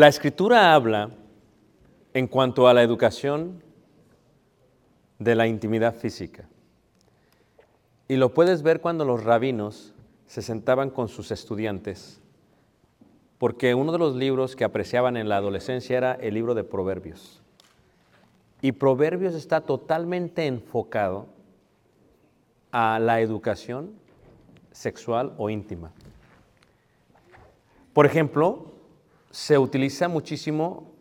La escritura habla en cuanto a la educación de la intimidad física. Y lo puedes ver cuando los rabinos se sentaban con sus estudiantes, porque uno de los libros que apreciaban en la adolescencia era el libro de Proverbios. Y Proverbios está totalmente enfocado a la educación sexual o íntima. Por ejemplo, se utiliza muchísimo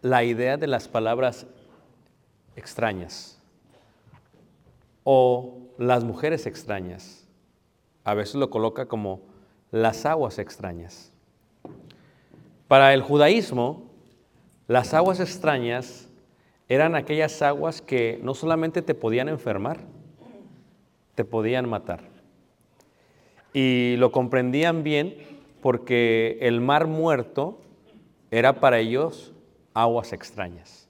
la idea de las palabras extrañas o las mujeres extrañas. A veces lo coloca como las aguas extrañas. Para el judaísmo, las aguas extrañas eran aquellas aguas que no solamente te podían enfermar, te podían matar. Y lo comprendían bien porque el mar muerto era para ellos aguas extrañas.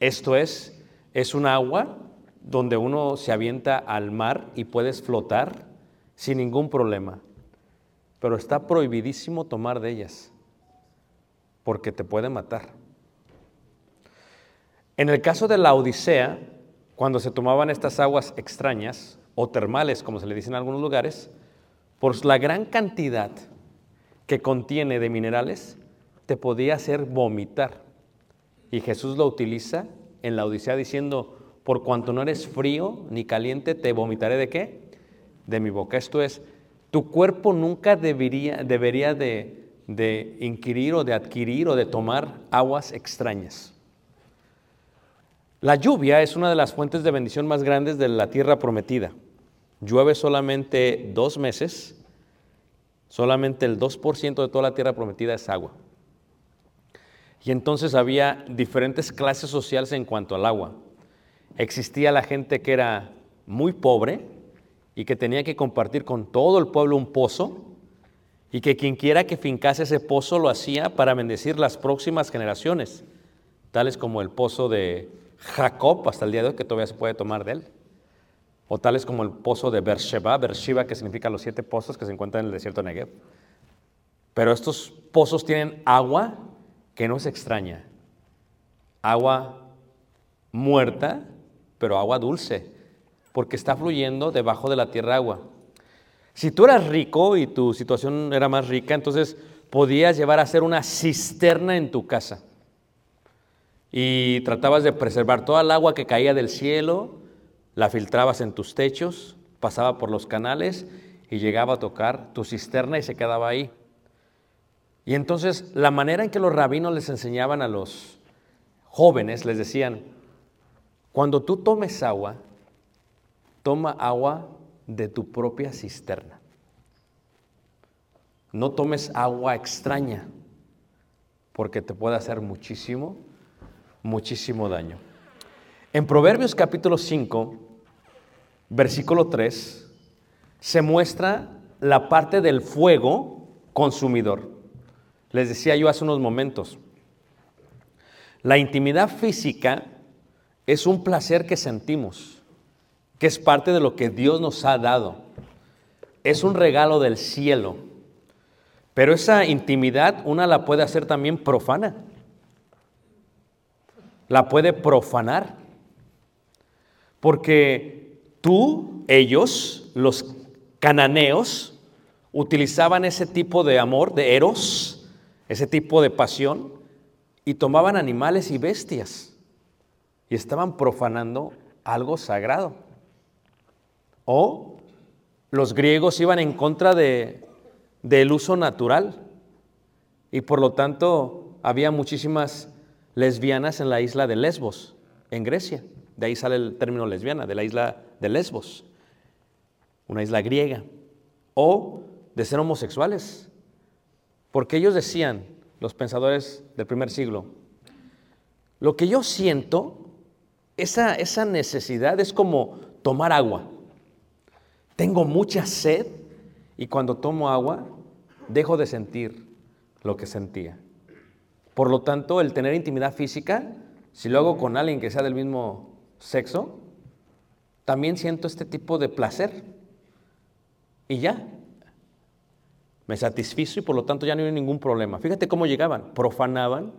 Esto es, es un agua donde uno se avienta al mar y puedes flotar sin ningún problema. Pero está prohibidísimo tomar de ellas porque te puede matar. En el caso de la Odisea, cuando se tomaban estas aguas extrañas o termales, como se le dice en algunos lugares, por la gran cantidad que contiene de minerales, te podía hacer vomitar. Y Jesús lo utiliza en la Odisea diciendo, por cuanto no eres frío ni caliente, te vomitaré de qué? De mi boca. Esto es, tu cuerpo nunca debería, debería de, de inquirir o de adquirir o de tomar aguas extrañas. La lluvia es una de las fuentes de bendición más grandes de la tierra prometida. Llueve solamente dos meses, solamente el 2% de toda la tierra prometida es agua. Y entonces había diferentes clases sociales en cuanto al agua. Existía la gente que era muy pobre y que tenía que compartir con todo el pueblo un pozo y que quien quiera que fincase ese pozo lo hacía para bendecir las próximas generaciones, tales como el pozo de Jacob hasta el día de hoy, que todavía se puede tomar de él, o tales como el pozo de Beersheba, Beersheba que significa los siete pozos que se encuentran en el desierto de Negev. Pero estos pozos tienen agua que no es extraña, agua muerta, pero agua dulce, porque está fluyendo debajo de la tierra agua. Si tú eras rico y tu situación era más rica, entonces podías llevar a hacer una cisterna en tu casa. Y tratabas de preservar toda el agua que caía del cielo, la filtrabas en tus techos, pasaba por los canales y llegaba a tocar tu cisterna y se quedaba ahí. Y entonces la manera en que los rabinos les enseñaban a los jóvenes, les decían, cuando tú tomes agua, toma agua de tu propia cisterna. No tomes agua extraña, porque te puede hacer muchísimo, muchísimo daño. En Proverbios capítulo 5, versículo 3, se muestra la parte del fuego consumidor. Les decía yo hace unos momentos, la intimidad física es un placer que sentimos, que es parte de lo que Dios nos ha dado. Es un regalo del cielo. Pero esa intimidad una la puede hacer también profana. La puede profanar. Porque tú, ellos, los cananeos, utilizaban ese tipo de amor, de eros, ese tipo de pasión, y tomaban animales y bestias y estaban profanando algo sagrado. O los griegos iban en contra de, del uso natural y por lo tanto había muchísimas lesbianas en la isla de Lesbos, en Grecia. De ahí sale el término lesbiana, de la isla de Lesbos, una isla griega. O de ser homosexuales, porque ellos decían, los pensadores del primer siglo, lo que yo siento, esa, esa necesidad es como tomar agua. Tengo mucha sed y cuando tomo agua dejo de sentir lo que sentía. Por lo tanto, el tener intimidad física, si lo hago con alguien que sea del mismo sexo, también siento este tipo de placer. Y ya, me satisfizo y por lo tanto ya no hay ningún problema. Fíjate cómo llegaban, profanaban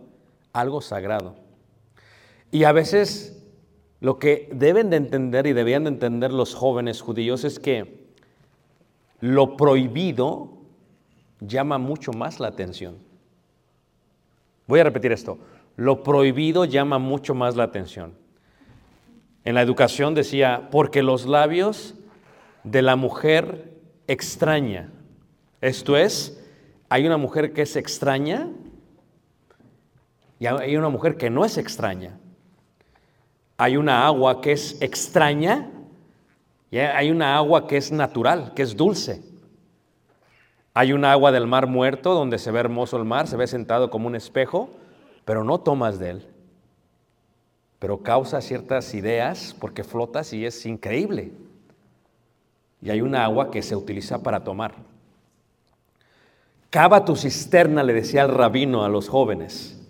algo sagrado. Y a veces lo que deben de entender y debían de entender los jóvenes judíos es que lo prohibido llama mucho más la atención. Voy a repetir esto. Lo prohibido llama mucho más la atención. En la educación decía, porque los labios de la mujer extraña. Esto es, hay una mujer que es extraña y hay una mujer que no es extraña. Hay una agua que es extraña y hay una agua que es natural, que es dulce. Hay una agua del mar muerto donde se ve hermoso el mar, se ve sentado como un espejo, pero no tomas de él. Pero causa ciertas ideas porque flotas y es increíble. Y hay una agua que se utiliza para tomar. Cava tu cisterna, le decía el rabino a los jóvenes,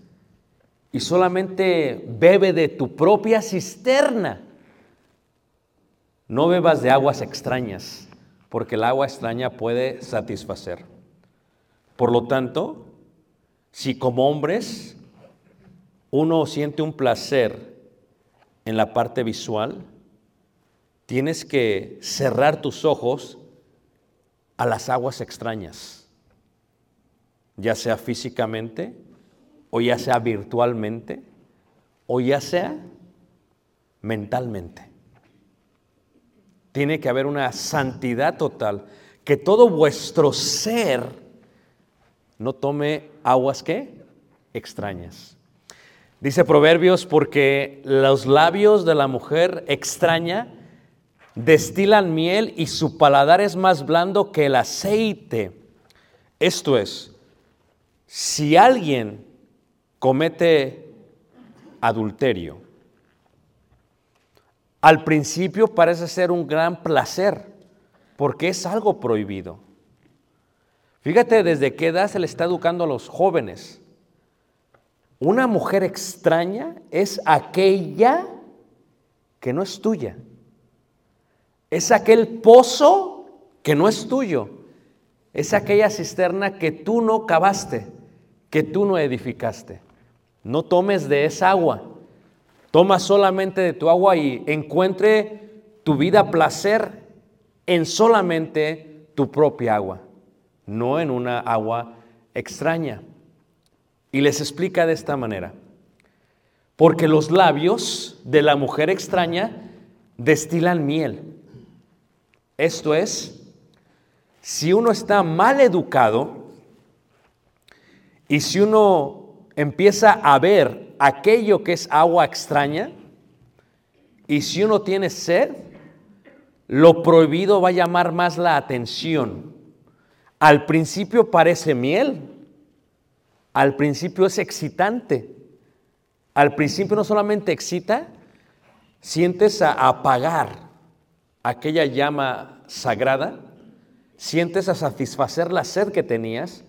y solamente bebe de tu propia cisterna. No bebas de aguas extrañas, porque el agua extraña puede satisfacer. Por lo tanto, si como hombres uno siente un placer en la parte visual, tienes que cerrar tus ojos a las aguas extrañas ya sea físicamente, o ya sea virtualmente, o ya sea mentalmente. Tiene que haber una santidad total, que todo vuestro ser no tome aguas que extrañas. Dice Proverbios, porque los labios de la mujer extraña destilan miel y su paladar es más blando que el aceite. Esto es, si alguien comete adulterio, al principio parece ser un gran placer, porque es algo prohibido. Fíjate desde qué edad se le está educando a los jóvenes. Una mujer extraña es aquella que no es tuya. Es aquel pozo que no es tuyo. Es aquella cisterna que tú no cavaste que tú no edificaste. No tomes de esa agua. Toma solamente de tu agua y encuentre tu vida placer en solamente tu propia agua, no en una agua extraña. Y les explica de esta manera. Porque los labios de la mujer extraña destilan miel. Esto es, si uno está mal educado y si uno empieza a ver aquello que es agua extraña y si uno tiene sed, lo prohibido va a llamar más la atención. Al principio parece miel, al principio es excitante, al principio no solamente excita, sientes a apagar aquella llama sagrada, sientes a satisfacer la sed que tenías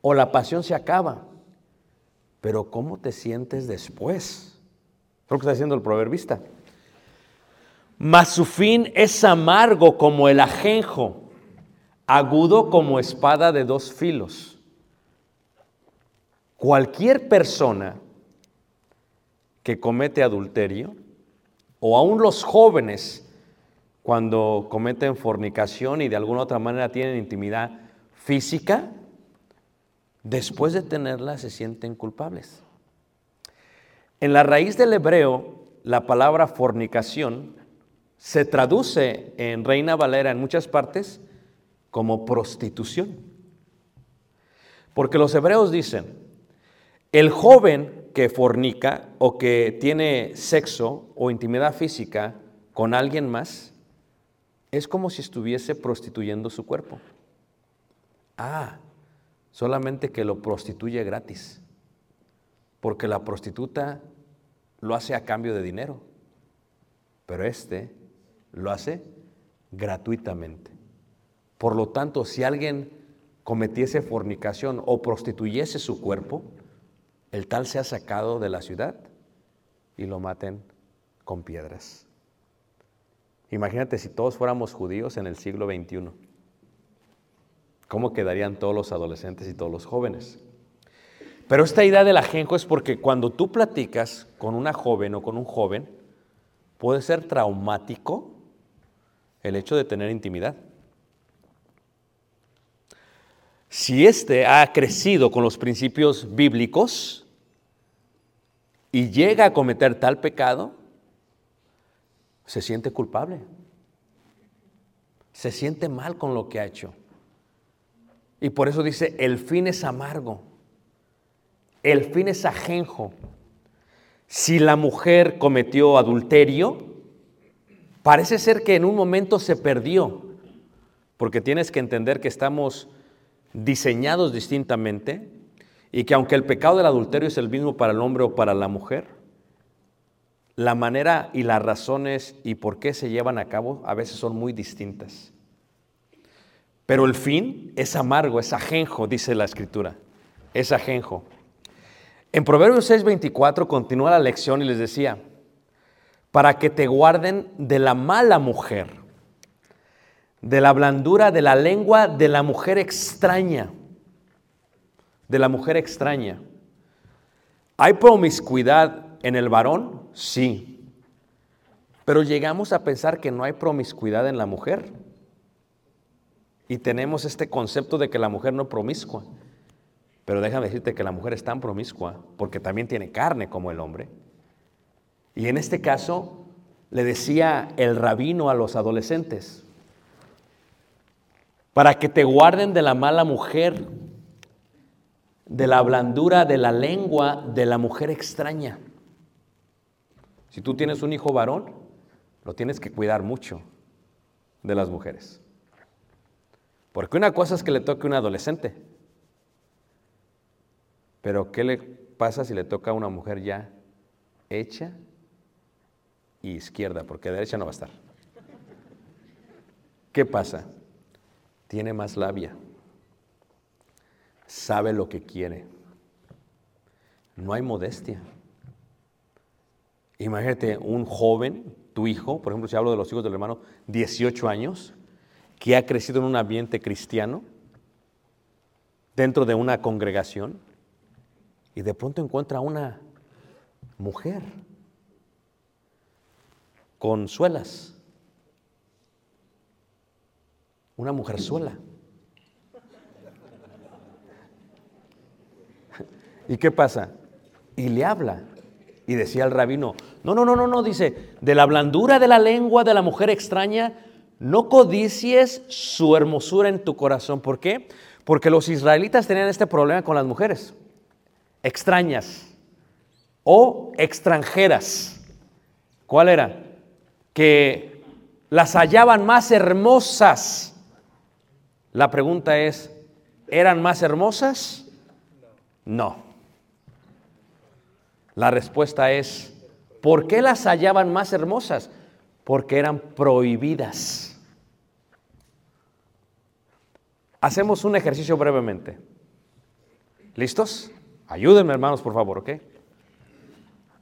o la pasión se acaba. Pero ¿cómo te sientes después? Es lo que está diciendo el proverbista. Mas su fin es amargo como el ajenjo, agudo como espada de dos filos. Cualquier persona que comete adulterio, o aún los jóvenes cuando cometen fornicación y de alguna otra manera tienen intimidad física, después de tenerla se sienten culpables. En la raíz del hebreo, la palabra fornicación se traduce en Reina Valera en muchas partes como prostitución. Porque los hebreos dicen, el joven que fornica o que tiene sexo o intimidad física con alguien más, es como si estuviese prostituyendo su cuerpo. Ah, solamente que lo prostituye gratis, porque la prostituta lo hace a cambio de dinero, pero este lo hace gratuitamente. Por lo tanto, si alguien cometiese fornicación o prostituyese su cuerpo, el tal sea sacado de la ciudad y lo maten con piedras. Imagínate si todos fuéramos judíos en el siglo XXI. ¿Cómo quedarían todos los adolescentes y todos los jóvenes? Pero esta idea del ajenjo es porque cuando tú platicas con una joven o con un joven, puede ser traumático el hecho de tener intimidad. Si éste ha crecido con los principios bíblicos y llega a cometer tal pecado, se siente culpable. Se siente mal con lo que ha hecho. Y por eso dice, el fin es amargo. El fin es ajenjo. Si la mujer cometió adulterio, parece ser que en un momento se perdió, porque tienes que entender que estamos diseñados distintamente y que aunque el pecado del adulterio es el mismo para el hombre o para la mujer, la manera y las razones y por qué se llevan a cabo a veces son muy distintas. Pero el fin es amargo, es ajenjo, dice la escritura, es ajenjo. En Proverbios 6:24 continúa la lección y les decía, para que te guarden de la mala mujer, de la blandura de la lengua de la mujer extraña, de la mujer extraña. ¿Hay promiscuidad en el varón? Sí. Pero llegamos a pensar que no hay promiscuidad en la mujer. Y tenemos este concepto de que la mujer no es promiscua. Pero déjame decirte que la mujer es tan promiscua porque también tiene carne como el hombre. Y en este caso le decía el rabino a los adolescentes, para que te guarden de la mala mujer, de la blandura de la lengua de la mujer extraña. Si tú tienes un hijo varón, lo tienes que cuidar mucho de las mujeres. Porque una cosa es que le toque a un adolescente, pero ¿qué le pasa si le toca a una mujer ya hecha y izquierda? Porque derecha no va a estar. ¿Qué pasa? Tiene más labia, sabe lo que quiere, no hay modestia. Imagínate un joven, tu hijo, por ejemplo, si hablo de los hijos del hermano, 18 años, que ha crecido en un ambiente cristiano, dentro de una congregación, y de pronto encuentra una mujer con suelas, una mujer sola. ¿Y qué pasa? Y le habla. Y decía el rabino, no, no, no, no, no, dice, de la blandura de la lengua de la mujer extraña no codicies su hermosura en tu corazón. ¿Por qué? Porque los israelitas tenían este problema con las mujeres extrañas o extranjeras. ¿Cuál era? Que las hallaban más hermosas. La pregunta es, ¿eran más hermosas? No. La respuesta es, ¿por qué las hallaban más hermosas? Porque eran prohibidas. Hacemos un ejercicio brevemente. ¿Listos? Ayúdenme hermanos, por favor, ¿ok?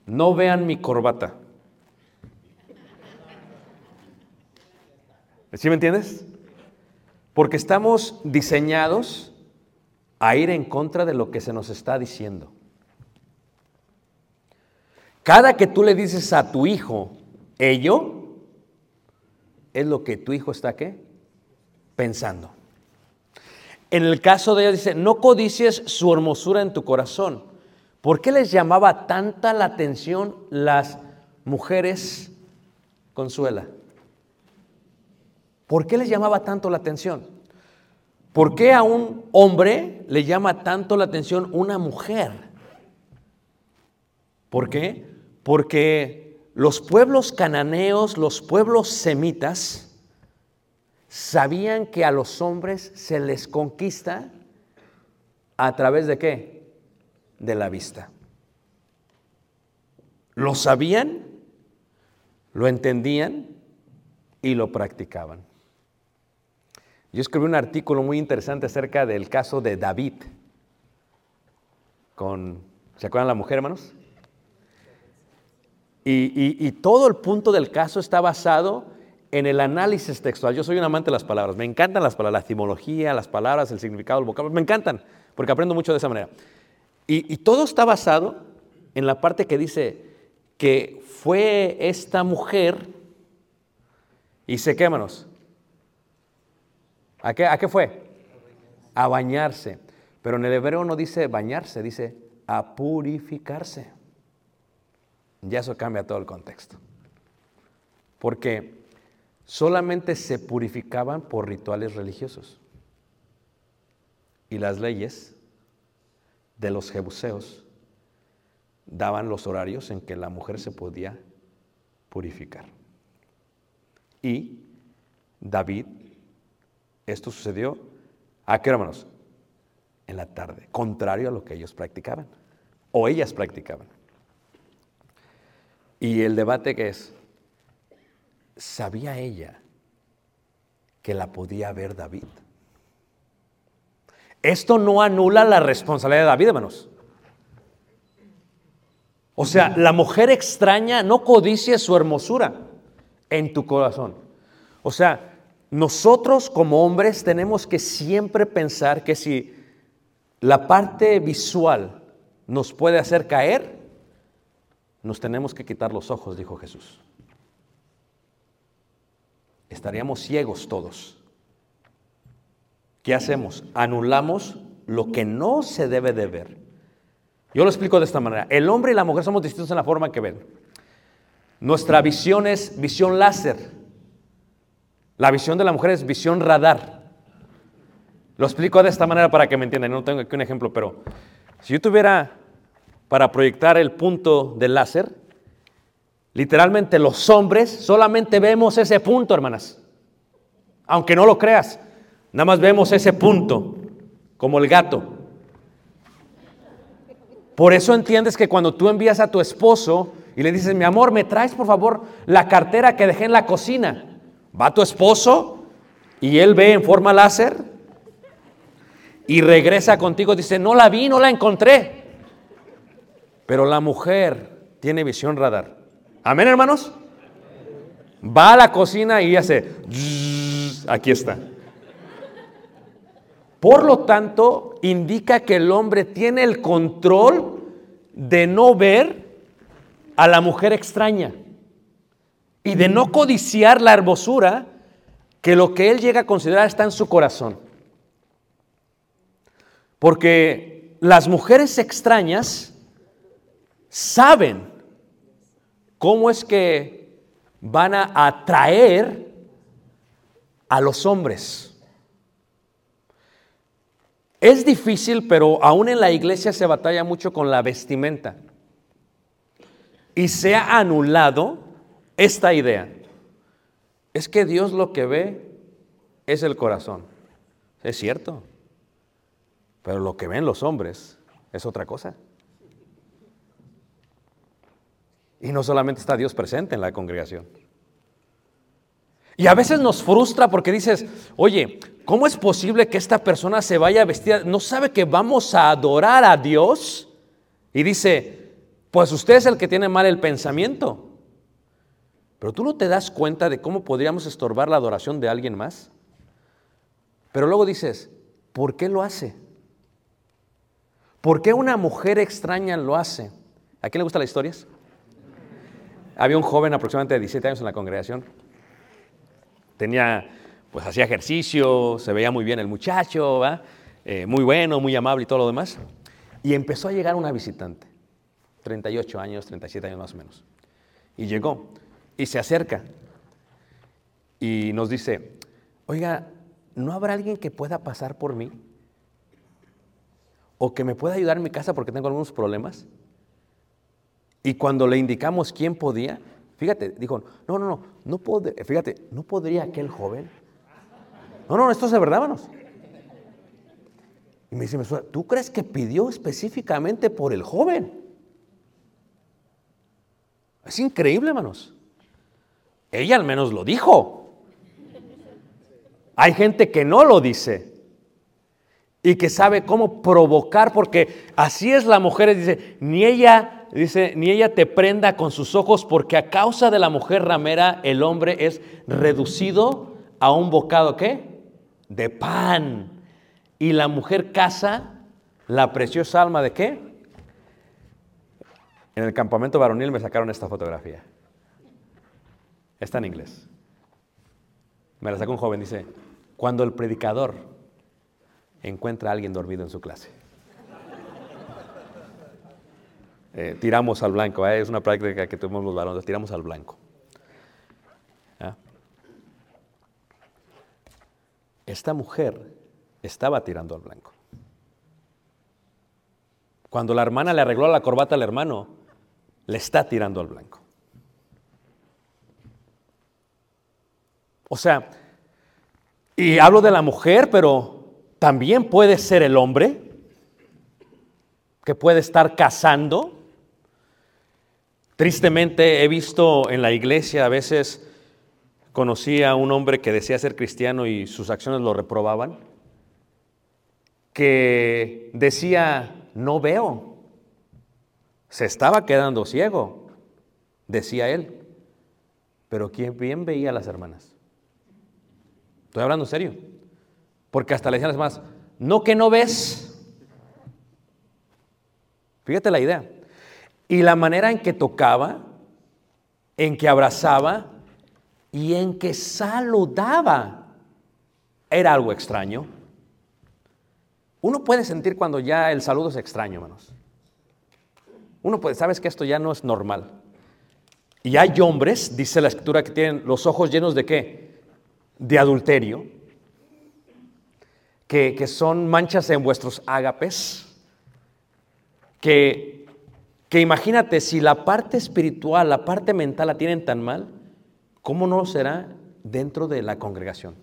No vean mi corbata. ¿Sí me entiendes? Porque estamos diseñados a ir en contra de lo que se nos está diciendo. Cada que tú le dices a tu hijo, ello, es lo que tu hijo está qué? Pensando. En el caso de ella dice, no codicies su hermosura en tu corazón. ¿Por qué les llamaba tanta la atención las mujeres consuela? ¿Por qué les llamaba tanto la atención? ¿Por qué a un hombre le llama tanto la atención una mujer? ¿Por qué? Porque los pueblos cananeos, los pueblos semitas, sabían que a los hombres se les conquista a través de qué? De la vista. Lo sabían, lo entendían y lo practicaban. Yo escribí un artículo muy interesante acerca del caso de David con, ¿se acuerdan la mujer, hermanos? Y, todo el punto del caso está basado en el análisis textual. Yo soy un amante de las palabras, me encantan las palabras, la etimología, las palabras, el significado, el vocabulario, me encantan, porque aprendo mucho de esa manera. Y, todo está basado en la parte que dice que fue esta mujer, y se quémanos. ¿A qué, ¿A qué fue? A bañarse. Pero en el hebreo no dice bañarse, dice a purificarse. Ya eso cambia todo el contexto. Porque solamente se purificaban por rituales religiosos. Y las leyes de los jebuseos daban los horarios en que la mujer se podía purificar. Y David, esto sucedió, ¿a qué hermanos? En la tarde, contrario a lo que ellos practicaban, o ellas practicaban. Y el debate que es, ¿sabía ella que la podía ver David? Esto no anula la responsabilidad de David, hermanos. O sea, la mujer extraña no codicia su hermosura en tu corazón. O sea, nosotros como hombres tenemos que siempre pensar que si la parte visual nos puede hacer caer, nos tenemos que quitar los ojos, dijo Jesús. Estaríamos ciegos todos. ¿Qué hacemos? Anulamos lo que no se debe de ver. Yo lo explico de esta manera. El hombre y la mujer somos distintos en la forma que ven. Nuestra visión es visión láser. La visión de la mujer es visión radar. Lo explico de esta manera para que me entiendan. No tengo aquí un ejemplo, pero si yo tuviera para proyectar el punto del láser, literalmente los hombres solamente vemos ese punto, hermanas. Aunque no lo creas, nada más vemos ese punto, como el gato. Por eso entiendes que cuando tú envías a tu esposo y le dices, mi amor, me traes por favor la cartera que dejé en la cocina. Va tu esposo y él ve en forma láser y regresa contigo dice, no la vi, no la encontré. Pero la mujer tiene visión radar. Amén, hermanos. Va a la cocina y hace, aquí está. Por lo tanto, indica que el hombre tiene el control de no ver a la mujer extraña y de no codiciar la hermosura que lo que él llega a considerar está en su corazón. Porque las mujeres extrañas saben cómo es que van a atraer a los hombres. Es difícil, pero aún en la iglesia se batalla mucho con la vestimenta. Y se ha anulado esta idea. Es que Dios lo que ve es el corazón. Es cierto. Pero lo que ven los hombres es otra cosa. Y no solamente está Dios presente en la congregación. Y a veces nos frustra porque dices, oye, ¿cómo es posible que esta persona se vaya vestida? ¿No sabe que vamos a adorar a Dios? Y dice, pues usted es el que tiene mal el pensamiento. Pero tú no te das cuenta de cómo podríamos estorbar la adoración de alguien más. Pero luego dices, ¿por qué lo hace? ¿Por qué una mujer extraña lo hace? ¿A quién le gustan las historias? Había un joven aproximadamente de 17 años en la congregación. Tenía, pues hacía ejercicio, se veía muy bien el muchacho, ¿va? Eh, muy bueno, muy amable y todo lo demás. Y empezó a llegar una visitante, 38 años, 37 años más o menos. Y llegó y se acerca y nos dice, oiga, ¿no habrá alguien que pueda pasar por mí? ¿O que me pueda ayudar en mi casa porque tengo algunos problemas? Y cuando le indicamos quién podía, fíjate, dijo, no, no, no, no puede, fíjate, ¿no podría aquel joven? No, no, esto es de verdad, hermanos. Y me dice, ¿tú crees que pidió específicamente por el joven? Es increíble, hermanos. Ella al menos lo dijo. Hay gente que no lo dice y que sabe cómo provocar, porque así es la mujer, dice, ni ella, dice, ni ella te prenda con sus ojos, porque a causa de la mujer ramera el hombre es reducido a un bocado, ¿qué? De pan. Y la mujer casa la preciosa alma de qué? En el campamento varonil me sacaron esta fotografía. Está en inglés. Me la sacó un joven, dice, cuando el predicador encuentra a alguien dormido en su clase. Eh, tiramos al blanco, ¿eh? es una práctica que tenemos los varones, tiramos al blanco. Esta mujer estaba tirando al blanco. Cuando la hermana le arregló la corbata al hermano, le está tirando al blanco. O sea, y hablo de la mujer, pero también puede ser el hombre que puede estar casando. Tristemente he visto en la iglesia a veces conocí a un hombre que decía ser cristiano y sus acciones lo reprobaban, que decía, no veo, se estaba quedando ciego, decía él, pero ¿quién bien veía a las hermanas? Estoy hablando en serio. Porque hasta le decían las más, no que no ves. Fíjate la idea. Y la manera en que tocaba, en que abrazaba y en que saludaba era algo extraño. Uno puede sentir cuando ya el saludo es extraño, hermanos. Uno puede, sabes que esto ya no es normal. Y hay hombres, dice la escritura, que tienen los ojos llenos de qué? de adulterio, que, son manchas en vuestros ágapes, que, que imagínate, si la parte espiritual, la parte mental la tienen tan mal, ¿cómo no será dentro de la congregación?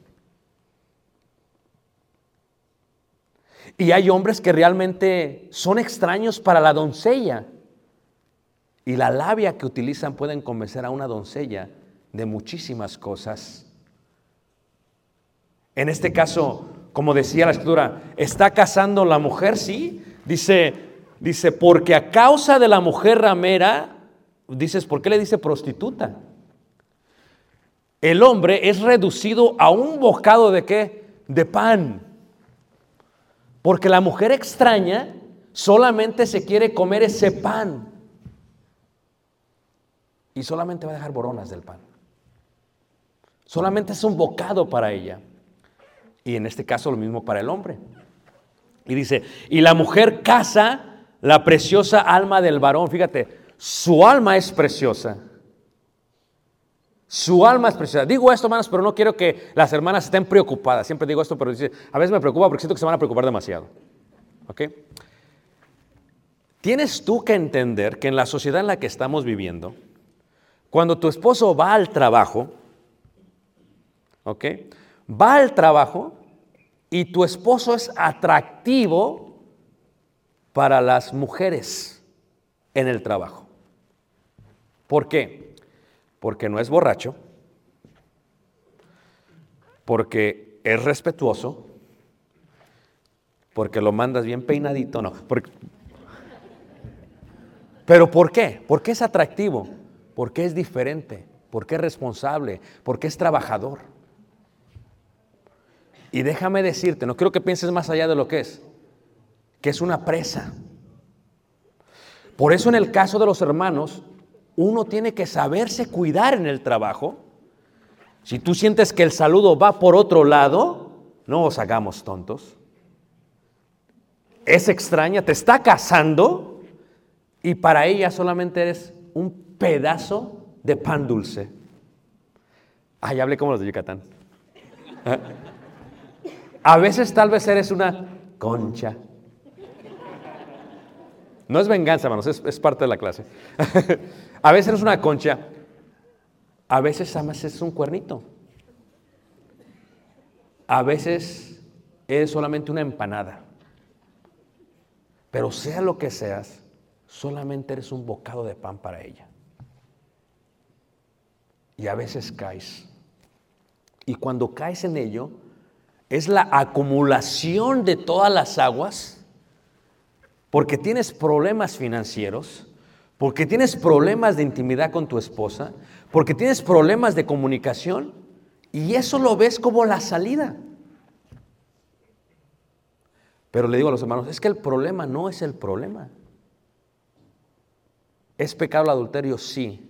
Y hay hombres que realmente son extraños para la doncella. Y la labia que utilizan pueden convencer a una doncella de muchísimas cosas. En este caso, como decía la escritura, ¿está casando la mujer? Sí. Dice, dice, porque a causa de la mujer ramera, dices, ¿por qué le dice prostituta? El hombre es reducido a un bocado de qué? De pan. Porque la mujer extraña solamente se quiere comer ese pan. Y solamente va a dejar boronas del pan. Solamente es un bocado para ella. Y en este caso lo mismo para el hombre. Y dice, y la mujer casa la preciosa alma del varón. Fíjate, su alma es preciosa. Su alma es preciosa. Digo esto, hermanos, pero no quiero que las hermanas estén preocupadas. Siempre digo esto, pero a veces me preocupa porque siento que se van a preocupar demasiado. ¿Ok? Tienes tú que entender que en la sociedad en la que estamos viviendo, cuando tu esposo va al trabajo, ¿ok? Va al trabajo y tu esposo es atractivo para las mujeres en el trabajo. ¿Por qué? Porque no es borracho, porque es respetuoso, porque lo mandas bien peinadito, no. Pero ¿por qué? Porque es atractivo, porque es diferente, porque es responsable, porque es trabajador. Y déjame decirte, no quiero que pienses más allá de lo que es, que es una presa. Por eso en el caso de los hermanos, uno tiene que saberse cuidar en el trabajo. Si tú sientes que el saludo va por otro lado, no os hagamos tontos. Es extraña, te está casando y para ella solamente eres un pedazo de pan dulce. Ay, hablé como los de Yucatán. A veces tal vez eres una concha. No es venganza, hermanos, es, es parte de la clase. a veces eres una concha, a veces además es un cuernito. A veces eres solamente una empanada. Pero sea lo que seas, solamente eres un bocado de pan para ella. Y a veces caes. Y cuando caes en ello, es la acumulación de todas las aguas, porque tienes problemas financieros, porque tienes problemas de intimidad con tu esposa, porque tienes problemas de comunicación, y eso lo ves como la salida. Pero le digo a los hermanos, es que el problema no es el problema. ¿Es pecado el adulterio? Sí.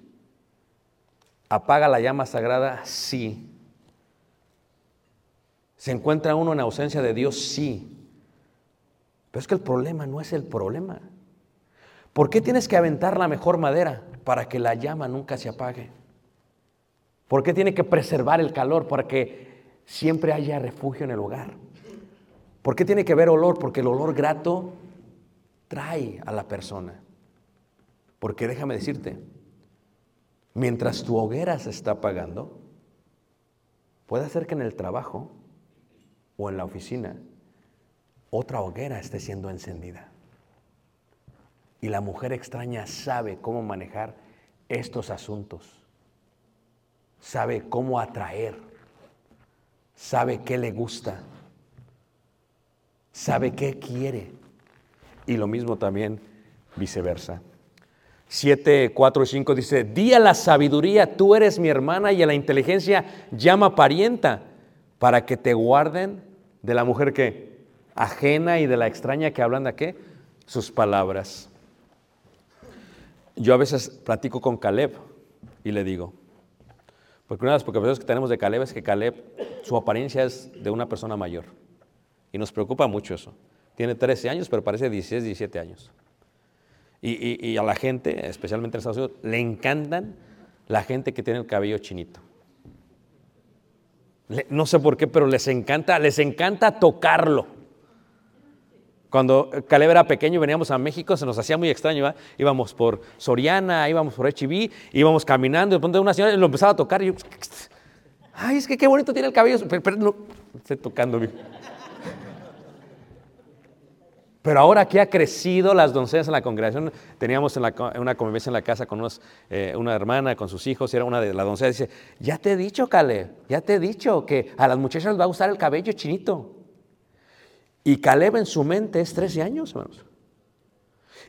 ¿Apaga la llama sagrada? Sí. ¿Se encuentra uno en ausencia de Dios? Sí. Pero es que el problema no es el problema. ¿Por qué tienes que aventar la mejor madera para que la llama nunca se apague? ¿Por qué tiene que preservar el calor para que siempre haya refugio en el hogar? ¿Por qué tiene que haber olor? Porque el olor grato trae a la persona. Porque déjame decirte, mientras tu hoguera se está apagando, puede ser que en el trabajo o en la oficina otra hoguera esté siendo encendida. Y la mujer extraña sabe cómo manejar estos asuntos. Sabe cómo atraer. Sabe qué le gusta. Sabe qué quiere. Y lo mismo también viceversa. 7, 4 y 5 dice, di a la sabiduría, tú eres mi hermana, y a la inteligencia llama parienta, para que te guarden de la mujer que ajena y de la extraña que hablan de qué? Sus palabras. Yo a veces platico con Caleb y le digo, porque una de las preocupaciones que tenemos de Caleb es que Caleb, su apariencia es de una persona mayor. Y nos preocupa mucho eso. Tiene 13 años, pero parece 16, 17 años. Y, y- y a la gente, especialmente en Estados Unidos, le encantan la gente que tiene el cabello chinito. No sé por qué, pero les encanta, les encanta tocarlo. Cuando Caleb era pequeño y veníamos a México, se nos hacía muy extraño. ¿verdad? Íbamos por Soriana, íbamos por HB, íbamos caminando, y de pronto una señora lo empezaba a tocar y yo, ay, es que qué bonito tiene el cabello. Pero, estoy tocándome. Pero ahora que ha crecido las doncellas en la congregación, teníamos en la una convivencia en la casa con eh, una hermana con sus hijos, y era una de las doncellas, dice, ya te he dicho, Caleb, ya te he dicho que a las muchachas les va a gustar el cabello chinito. Y Caleb en su mente es 13 años, hermanos.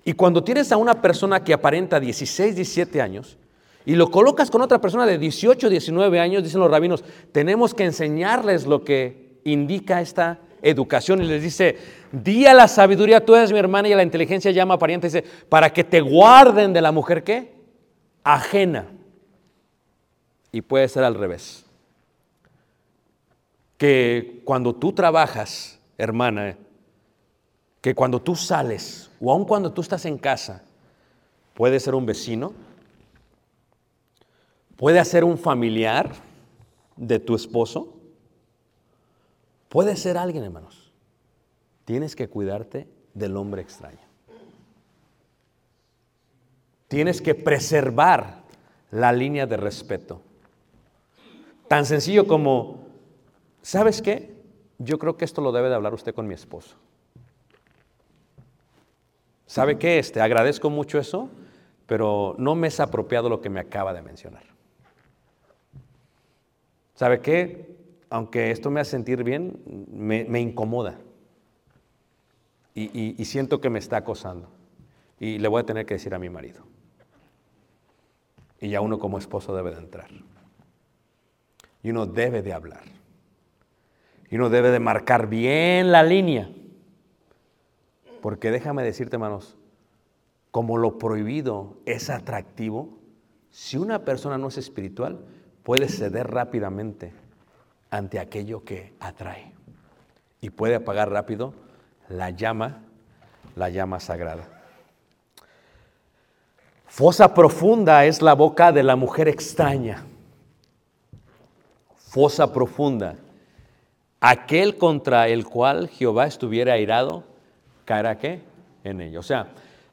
Y cuando tienes a una persona que aparenta 16, 17 años, y lo colocas con otra persona de 18, 19 años, dicen los rabinos, tenemos que enseñarles lo que indica esta educación. Y les dice, di a la sabiduría, tú eres mi hermana, y a la inteligencia llama pariente, dice, para que te guarden de la mujer que ajena. Y puede ser al revés. Que cuando tú trabajas, hermana, que cuando tú sales, o aun cuando tú estás en casa, puede ser un vecino, puede ser un familiar de tu esposo, puede ser alguien, hermanos. Tienes que cuidarte del hombre extraño. Tienes que preservar la línea de respeto. Tan sencillo como, ¿sabes qué? Yo creo que esto lo debe de hablar usted con mi esposo. ¿Sabe qué? Este, agradezco mucho eso, pero no me es apropiado lo que me acaba de mencionar. ¿Sabe qué? Aunque esto me hace sentir bien, me, incomoda. Y, y- y siento que me está acosando. Y le voy a tener que decir a mi marido. Y ya uno como esposo debe de entrar. Y uno debe de hablar. Y uno debe de marcar bien la línea. Porque déjame decirte, hermanos, como lo prohibido es atractivo, si una persona no es espiritual, puede ceder rápidamente ante aquello que atrae. Y puede apagar rápido la llama, la llama sagrada. Fosa profunda es la boca de la mujer extraña. Fosa profunda. Aquel contra el cual Jehová estuviera airado, caerá qué? En ello. O sea,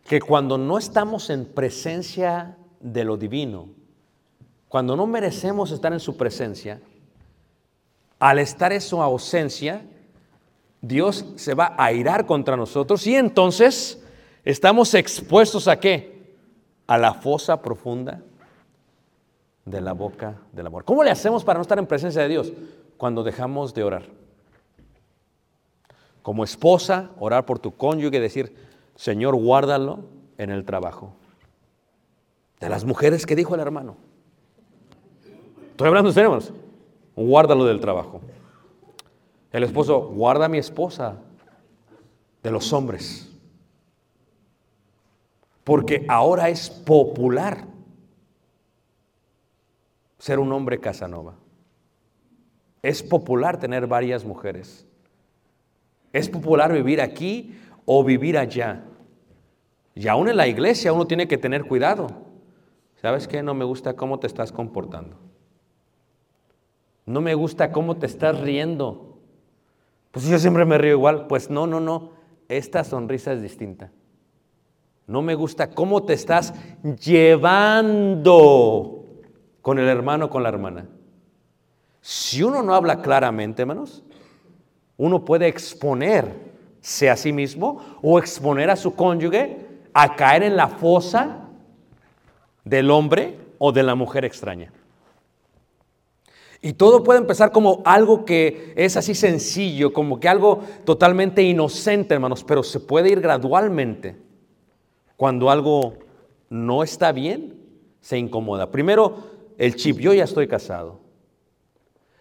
que cuando no estamos en presencia de lo divino, cuando no merecemos estar en su presencia, al estar en su ausencia, Dios se va a airar contra nosotros y entonces estamos expuestos a qué? A la fosa profunda de la boca del amor. ¿Cómo le hacemos para no estar en presencia de Dios? Cuando dejamos de orar. Como esposa, orar por tu cónyuge y decir, Señor, guárdalo en el trabajo. De las mujeres que dijo el hermano. Estoy hablando serio, hermanos. Guárdalo del trabajo. El esposo, guarda a mi esposa de los hombres. Porque ahora es popular ser un hombre Casanova. Es popular tener varias mujeres. Es popular vivir aquí o vivir allá. Y aún en la iglesia uno tiene que tener cuidado. ¿Sabes qué? No me gusta cómo te estás comportando. No me gusta cómo te estás riendo. Pues yo siempre me río igual. Pues no, no, no. Esta sonrisa es distinta. No me gusta cómo te estás llevando con el hermano, con la hermana. Si uno no habla claramente, hermanos, uno puede exponerse a sí mismo o exponer a su cónyuge a caer en la fosa del hombre o de la mujer extraña. Y todo puede empezar como algo que es así sencillo, como que algo totalmente inocente, hermanos, pero se puede ir gradualmente. Cuando algo no está bien, se incomoda. Primero, el chip, yo ya estoy casado.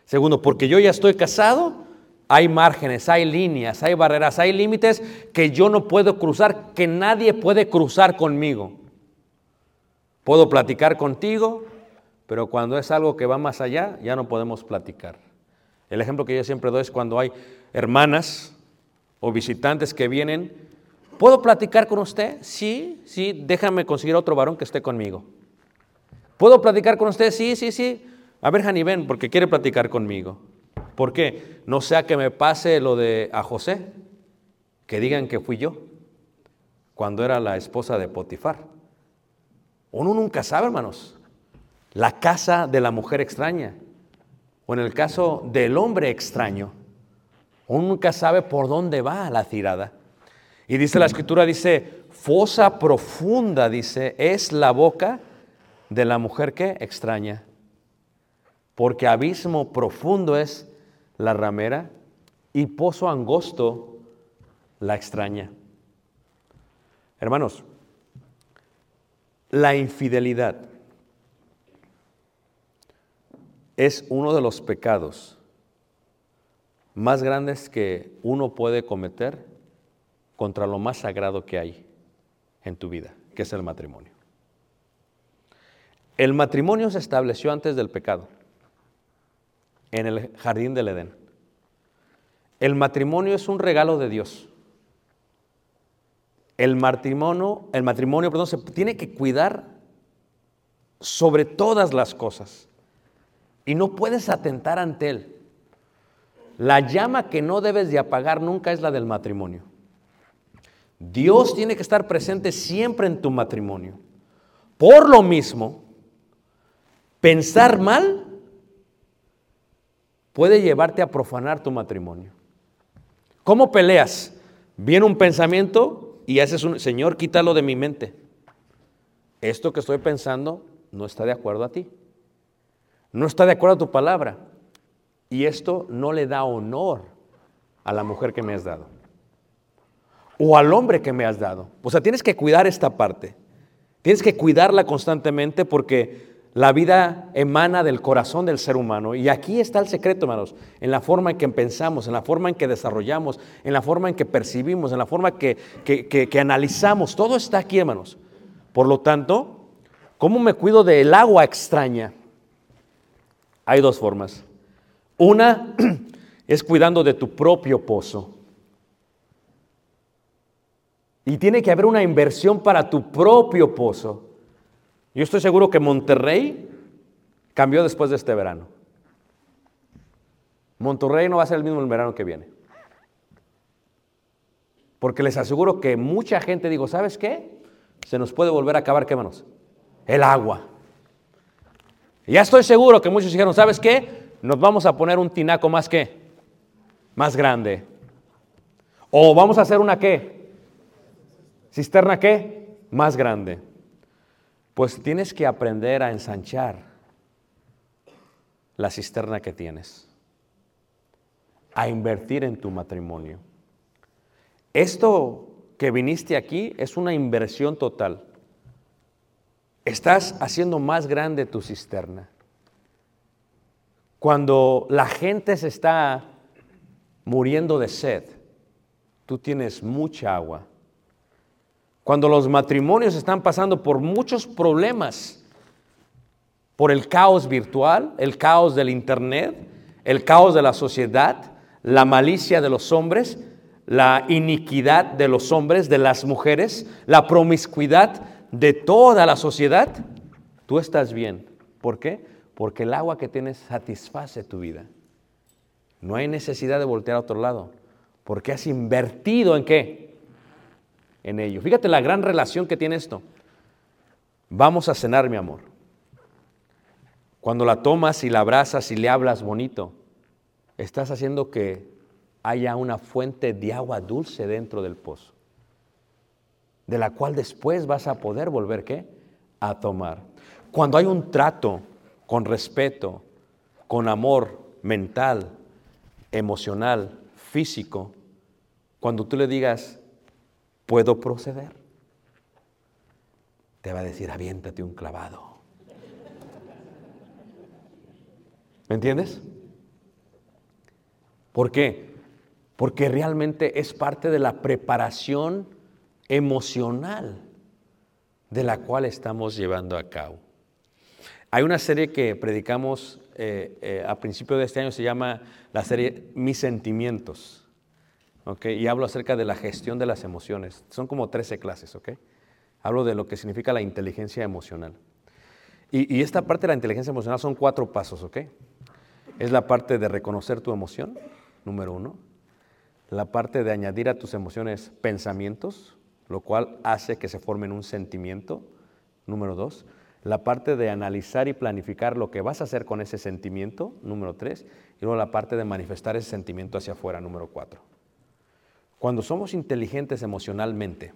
Segundo, porque yo ya estoy casado, hay márgenes, hay líneas, hay barreras, hay límites que yo no puedo cruzar, que nadie puede cruzar conmigo. Puedo platicar contigo, pero cuando es algo que va más allá, ya no podemos platicar. El ejemplo que yo siempre doy es cuando hay hermanas o visitantes que vienen, ¿puedo platicar con usted? Sí, sí, déjame conseguir otro varón que esté conmigo. ¿Puedo platicar con usted? Sí, sí, sí. A ver, Jani, ven, porque quiere platicar conmigo. ¿Por qué? No sea que me pase lo de a José, que digan que fui yo, cuando era la esposa de Potifar. Uno nunca sabe, hermanos. La casa de la mujer extraña, o en el caso del hombre extraño, uno nunca sabe por dónde va la tirada. Y dice la escritura, dice, fosa profunda, dice, es la boca de la mujer que extraña. Porque abismo profundo es la ramera y pozo angosto la extraña. Hermanos, la infidelidad es uno de los pecados más grandes que uno puede cometer contra lo más sagrado que hay en tu vida, que es el matrimonio. El matrimonio se estableció antes del pecado, en el jardín del Edén. El matrimonio es un regalo de Dios. El matrimonio, el matrimonio perdón, se tiene que cuidar sobre todas las cosas y no puedes atentar ante Él. La llama que no debes de apagar nunca es la del matrimonio. Dios tiene que estar presente siempre en tu matrimonio. Por lo mismo, pensar mal puede llevarte a profanar tu matrimonio. ¿Cómo peleas? Viene un pensamiento y haces un, Señor, quítalo de mi mente. Esto que estoy pensando no está de acuerdo a ti. No está de acuerdo a tu palabra. Y esto no le da honor a la mujer que me has dado. O al hombre que me has dado. O sea, tienes que cuidar esta parte. Tienes que cuidarla constantemente porque la vida emana del corazón del ser humano. Y aquí está el secreto, hermanos, en la forma en que pensamos, en la forma en que desarrollamos, en la forma en que percibimos, en la forma que, que, que analizamos. Todo está aquí, hermanos. Por lo tanto, ¿cómo me cuido del agua extraña? Hay dos formas. Una es cuidando de tu propio pozo. Y tiene que haber una inversión para tu propio pozo. Yo estoy seguro que Monterrey cambió después de este verano. Monterrey no va a ser el mismo el verano que viene. Porque les aseguro que mucha gente digo, ¿sabes qué? Se nos puede volver a acabar, ¿qué manos? El agua. Ya estoy seguro que muchos dijeron, ¿sabes qué? Nos vamos a poner un tinaco más que, más grande. O vamos a hacer una qué? ¿Cisterna qué? Más grande. Pues tienes que aprender a ensanchar la cisterna que tienes, a invertir en tu matrimonio. Esto que viniste aquí es una inversión total. Estás haciendo más grande tu cisterna. Cuando la gente se está muriendo de sed, tú tienes mucha agua cuando los matrimonios están pasando por muchos problemas, por el caos virtual, el caos del Internet, el caos de la sociedad, la malicia de los hombres, la iniquidad de los hombres, de las mujeres, la promiscuidad de toda la sociedad, tú estás bien. ¿Por qué? Porque el agua que tienes satisface tu vida. No hay necesidad de voltear a otro lado, porque has invertido en qué? En ello. Fíjate la gran relación que tiene esto. Vamos a cenar, mi amor. Cuando la tomas y la abrazas y le hablas bonito, estás haciendo que haya una fuente de agua dulce dentro del pozo, de la cual después vas a poder volver qué? A tomar. Cuando hay un trato con respeto, con amor mental, emocional, físico, cuando tú le digas, ¿Puedo proceder? Te va a decir, aviéntate un clavado. ¿Me entiendes? ¿Por qué? Porque realmente es parte de la preparación emocional de la cual estamos llevando a cabo. Hay una serie que predicamos eh, eh, a principio de este año, se llama la serie Mis Sentimientos. Y hablo acerca de la gestión de las emociones. Son como 13 clases, ¿ok? Hablo de lo que significa la inteligencia emocional. Y, esta parte de la inteligencia emocional son cuatro pasos, ¿ok? Es la parte de reconocer tu emoción, número uno. La parte de añadir a tus emociones pensamientos, lo cual hace que se formen un sentimiento, número dos. La parte de analizar y planificar lo que vas a hacer con ese sentimiento, número tres. Y luego la parte de manifestar ese sentimiento hacia afuera, número cuatro. Cuando somos inteligentes emocionalmente,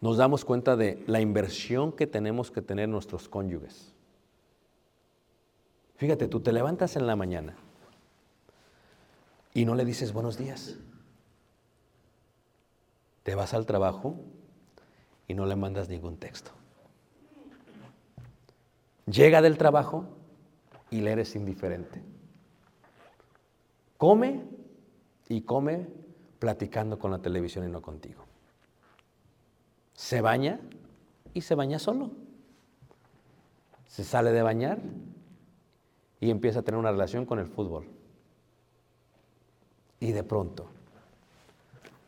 nos damos cuenta de la inversión que tenemos que tener nuestros cónyuges. Fíjate, tú te levantas en la mañana y no le dices buenos días. Te vas al trabajo y no le mandas ningún texto. Llega del trabajo y le eres indiferente. Come y come platicando con la televisión y no contigo. Se baña y se baña solo. Se sale de bañar y empieza a tener una relación con el fútbol. Y de pronto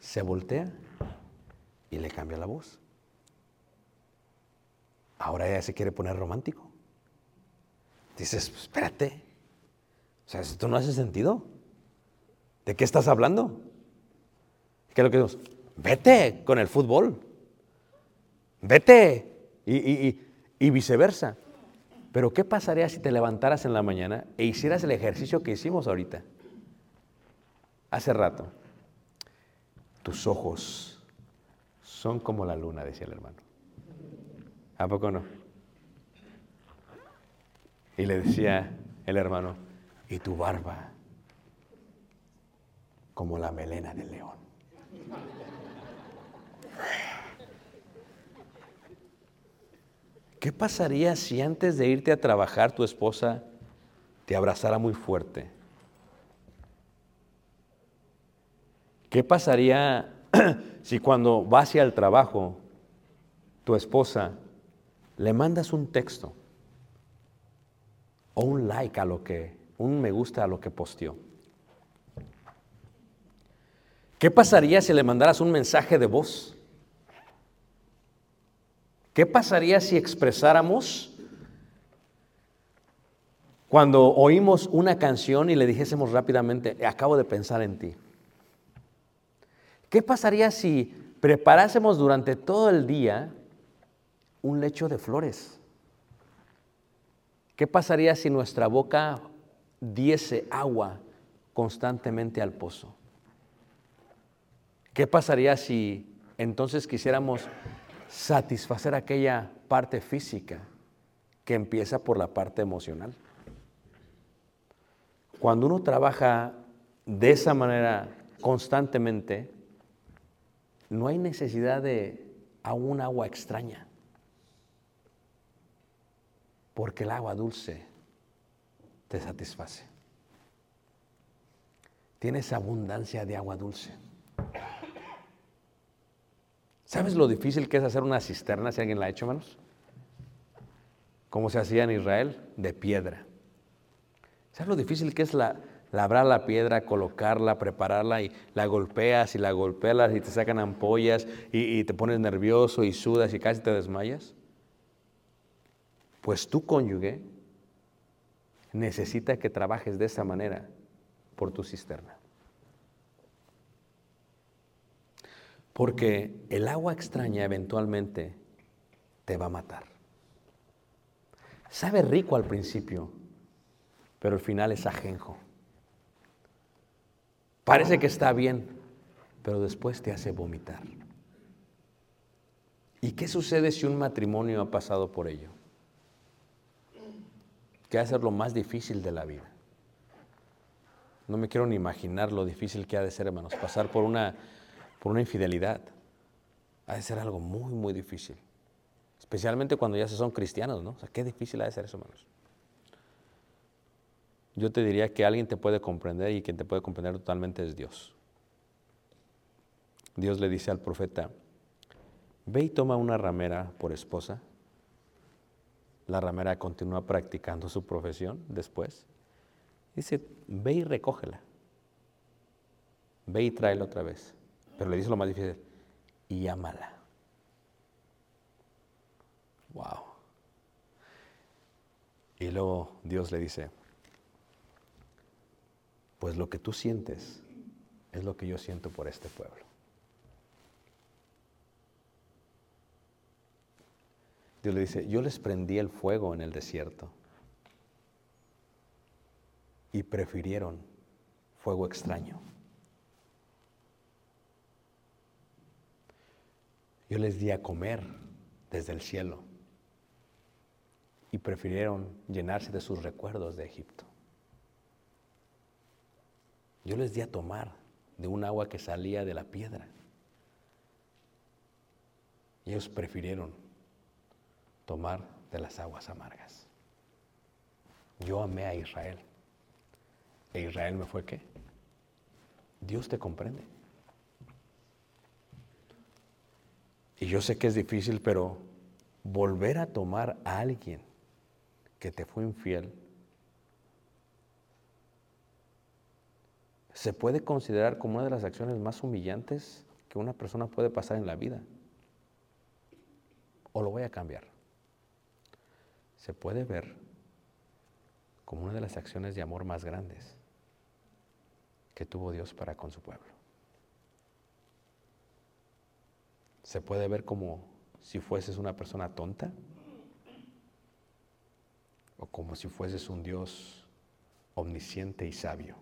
se voltea y le cambia la voz. ahora ya se quiere poner romántico. Dices, "Pues, espérate, o sea, esto no hace sentido. ¿De qué estás hablando? ¿Qué es lo que decimos? Vete con el fútbol. Vete. Y, viceversa. Pero ¿qué pasaría si te levantaras en la mañana e hicieras el ejercicio que hicimos ahorita? Hace rato. Tus ojos son como la luna, decía el hermano. ¿A poco no? Y le decía el hermano, y tu barba como la melena del león. ¿Qué pasaría si antes de irte a trabajar tu esposa te abrazara muy fuerte? ¿Qué pasaría si cuando vas hacia el trabajo tu esposa le mandas un texto o un like a lo que, un me gusta a lo que posteó? ¿Qué pasaría si le mandaras un mensaje de voz? ¿Qué pasaría si expresáramos cuando oímos una canción y le dijésemos rápidamente, acabo de pensar en ti? ¿Qué pasaría si preparásemos durante todo el día un lecho de flores? ¿Qué pasaría si nuestra boca diese agua constantemente al pozo? ¿Qué pasaría si entonces quisiéramos satisfacer aquella parte física que empieza por la parte emocional? Cuando uno trabaja de esa manera constantemente, no hay necesidad de a un agua extraña, porque el agua dulce te satisface. Tienes abundancia de agua dulce. ¿Sabes lo difícil que es hacer una cisterna si alguien la ha hecho, hermanos? Como se hacía en Israel, de piedra. ¿Sabes lo difícil que es la, labrar la piedra, colocarla, prepararla y la golpeas y la golpeas y te sacan ampollas y, y te pones nervioso y sudas y casi te desmayas? Pues tu cónyuge necesita que trabajes de esa manera por tu cisterna. Porque el agua extraña eventualmente te va a matar. Sabe rico al principio, pero al final es ajenjo. Parece que está bien, pero después te hace vomitar. ¿Y qué sucede si un matrimonio ha pasado por ello? Que va a ser lo más difícil de la vida. No me quiero ni imaginar lo difícil que ha de ser, hermanos, pasar por una, por una infidelidad. Ha de ser algo muy, muy difícil. Especialmente cuando ya se son cristianos, ¿no? O sea, qué difícil ha de ser eso, hermanos. Yo te diría que alguien te puede comprender y quien te puede comprender totalmente es Dios. Dios le dice al profeta, ve y toma una ramera por esposa. La ramera continúa practicando su profesión después. Dice, ve y recógela. Ve y tráela otra vez. Pero le dice lo más difícil, y ámala. Wow. Y luego Dios le dice, pues lo que tú sientes es lo que yo siento por este pueblo. Dios le dice, yo les prendí el fuego en el desierto y prefirieron fuego extraño. Yo les di a comer desde el cielo y prefirieron llenarse de sus recuerdos de Egipto. Yo les di a tomar de un agua que salía de la piedra. Y ellos prefirieron tomar de las aguas amargas. Yo amé a Israel. ¿E Israel me fue qué? Dios te comprende. Y yo sé que es difícil, pero volver a tomar a alguien que te fue infiel se puede considerar como una de las acciones más humillantes que una persona puede pasar en la vida. O lo voy a cambiar. se puede ver como una de las acciones de amor más grandes que tuvo Dios para con su pueblo. Se puede ver como si fueses una persona tonta o como si fueses un Dios omnisciente y sabio.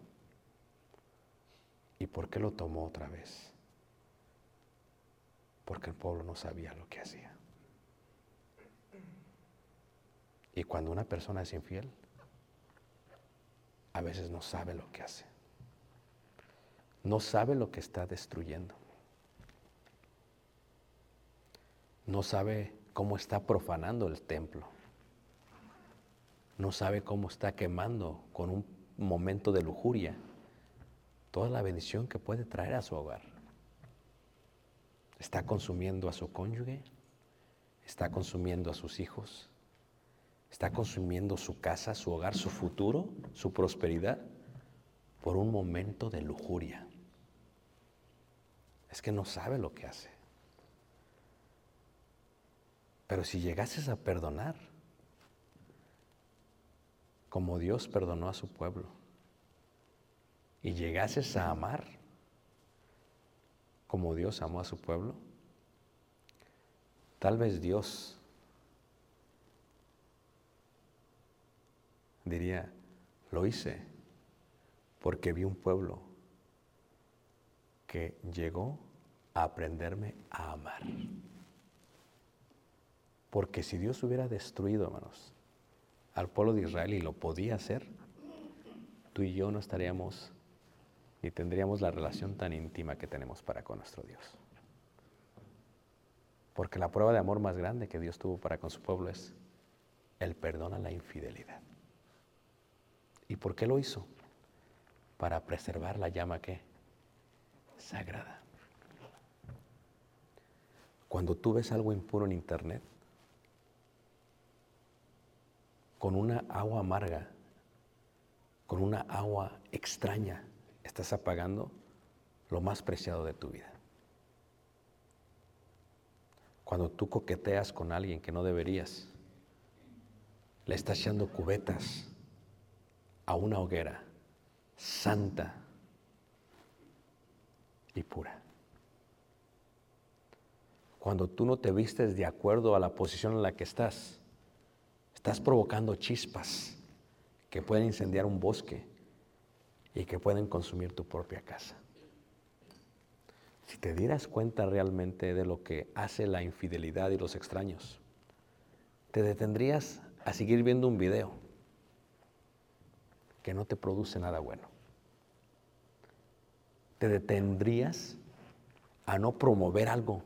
¿Y por qué lo tomó otra vez? Porque el pueblo no sabía lo que hacía. Y cuando una persona es infiel, a veces no sabe lo que hace. No sabe lo que está destruyendo. No sabe cómo está profanando el templo. No sabe cómo está quemando con un momento de lujuria toda la bendición que puede traer a su hogar. Está consumiendo a su cónyuge, está consumiendo a sus hijos, está consumiendo su casa, su hogar, su futuro, su prosperidad por un momento de lujuria. Es que no sabe lo que hace. Pero si llegases a perdonar, como Dios perdonó a su pueblo, y llegases a amar, como Dios amó a su pueblo, tal vez Dios diría, lo hice porque vi un pueblo que llegó a aprenderme a amar. Porque si Dios hubiera destruido, hermanos, al pueblo de Israel y lo podía hacer, tú y yo no estaríamos ni tendríamos la relación tan íntima que tenemos para con nuestro Dios. Porque la prueba de amor más grande que Dios tuvo para con su pueblo es el perdón a la infidelidad. ¿Y por qué lo hizo? Para preservar la llama que sagrada. Cuando tú ves algo impuro en internet, con una agua amarga, con una agua extraña, estás apagando lo más preciado de tu vida. Cuando tú coqueteas con alguien que no deberías, le estás echando cubetas a una hoguera santa y pura. Cuando tú no te vistes de acuerdo a la posición en la que estás, estás provocando chispas que pueden incendiar un bosque y que pueden consumir tu propia casa. Si te dieras cuenta realmente de lo que hace la infidelidad y los extraños, te detendrías a seguir viendo un video que no te produce nada bueno. Te detendrías a no promover algo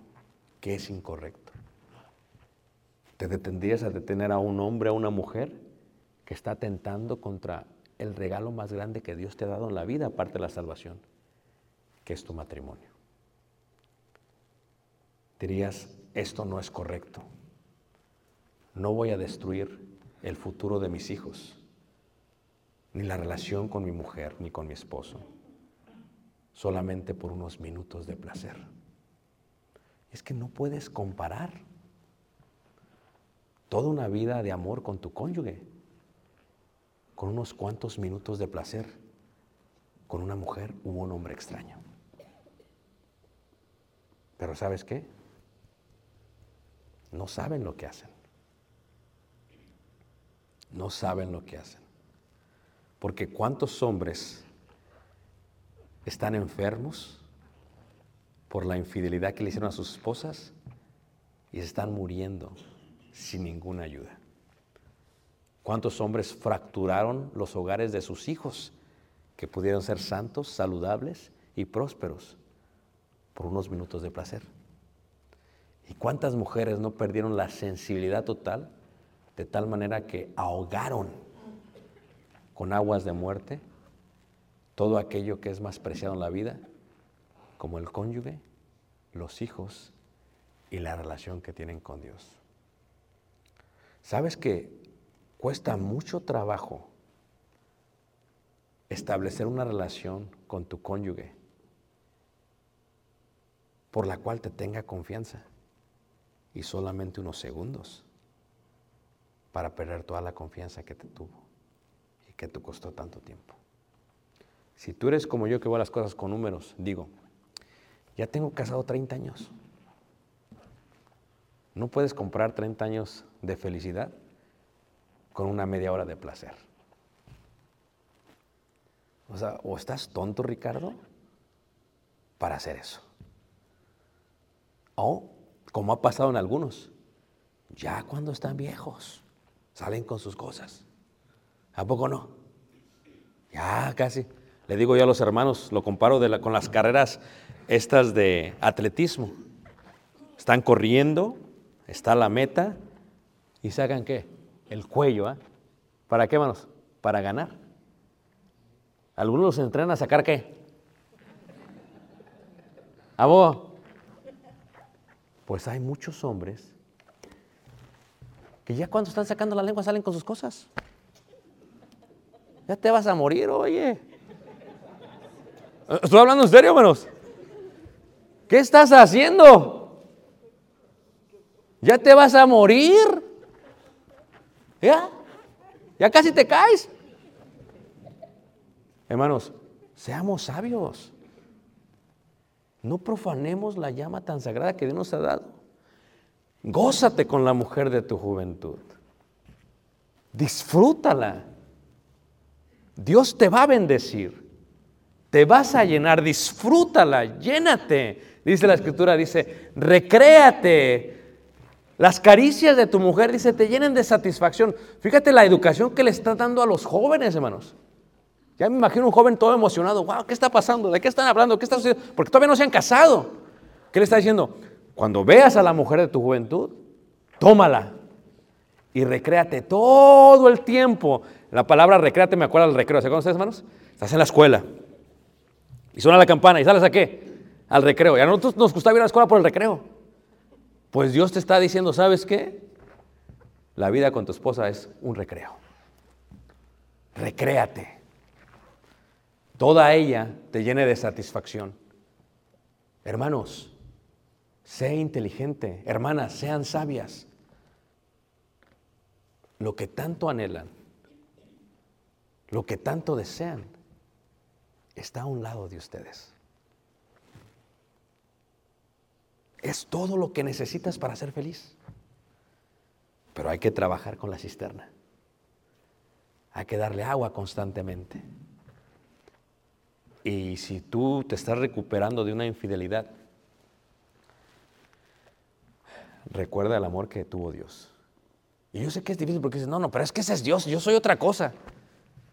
que es incorrecto. Te detendrías a detener a un hombre, a una mujer que está atentando contra el regalo más grande que Dios te ha dado en la vida, aparte de la salvación, que es tu matrimonio. Dirías, esto no es correcto. No voy a destruir el futuro de mis hijos, ni la relación con mi mujer, ni con mi esposo, solamente por unos minutos de placer. Es que no puedes comparar toda una vida de amor con tu cónyuge con unos cuantos minutos de placer con una mujer u un hombre extraño. Pero ¿sabes qué? No saben lo que hacen. No saben lo que hacen. Porque ¿cuántos hombres están enfermos por la infidelidad que le hicieron a sus esposas y se están muriendo sin ninguna ayuda? ¿Cuántos hombres fracturaron los hogares de sus hijos que pudieron ser santos, saludables y prósperos por unos minutos de placer? ¿Y cuántas mujeres no perdieron la sensibilidad total de tal manera que ahogaron con aguas de muerte todo aquello que es más preciado en la vida, como el cónyuge, los hijos y la relación que tienen con Dios? ¿Sabes que Cuesta mucho trabajo establecer una relación con tu cónyuge por la cual te tenga confianza y solamente unos segundos para perder toda la confianza que te tuvo y que te costó tanto tiempo. Si tú eres como yo que veo las cosas con números, digo, ya tengo casado 30 años. No puedes comprar 30 años de felicidad con una media hora de placer. O sea, o estás tonto, Ricardo, para hacer eso. O, como ha pasado en algunos, ya cuando están viejos, salen con sus cosas. ¿A poco no? Ya casi. Le digo yo a los hermanos, lo comparo de la- con las carreras estas de atletismo. Están corriendo, está la meta y sacan qué? El cuello. ¿ah? ¿Para qué, hermanos? Para ganar. Algunos los entrenan a sacar qué? ¿A? Pues hay muchos hombres que ya cuando están sacando la lengua salen con sus cosas. Ya te vas a morir, oye. Estoy hablando en serio, hermanos. ¿Qué estás haciendo? Ya te vas a morir. ¿Ya? Ya casi te caes. Hermanos, seamos sabios. No profanemos la llama tan sagrada que Dios nos ha dado. Gózate con la mujer de tu juventud. Disfrútala. Dios te va a bendecir. Te vas a llenar, disfrútala, llénate. Dice la escritura, dice, recréate. Las caricias de tu mujer, dice, te llenen de satisfacción. Fíjate la educación que le está dando a los jóvenes, hermanos. Ya me imagino un joven todo emocionado. Wow, ¿qué está pasando? ¿De qué están hablando? ¿Qué está sucediendo? Porque todavía no se han casado. ¿Qué le está diciendo? Cuando veas a la mujer de tu juventud, tómala y recréate todo el tiempo. La palabra recréate me acuerda del recreo. ¿Se acuerdan ustedes, hermanos? Estás en la escuela y suena la campana y sales a qué? Al recreo. Y a nosotros nos gustaba ir a la escuela por el recreo. Pues Dios te está diciendo, ¿sabes qué? La vida con tu esposa es un recreo. Recréate. Toda ella te llene de satisfacción. Hermanos, sé inteligente. Hermanas, sean sabias. Lo que tanto anhelan, lo que tanto desean, está a un lado de ustedes. Es todo lo que necesitas para ser feliz. Pero hay que trabajar con la cisterna. Hay que darle agua constantemente. Y si tú te estás recuperando de una infidelidad, recuerda el amor que tuvo Dios. Y yo sé que es difícil porque dices, no, no, pero es que ese es Dios, yo soy otra cosa.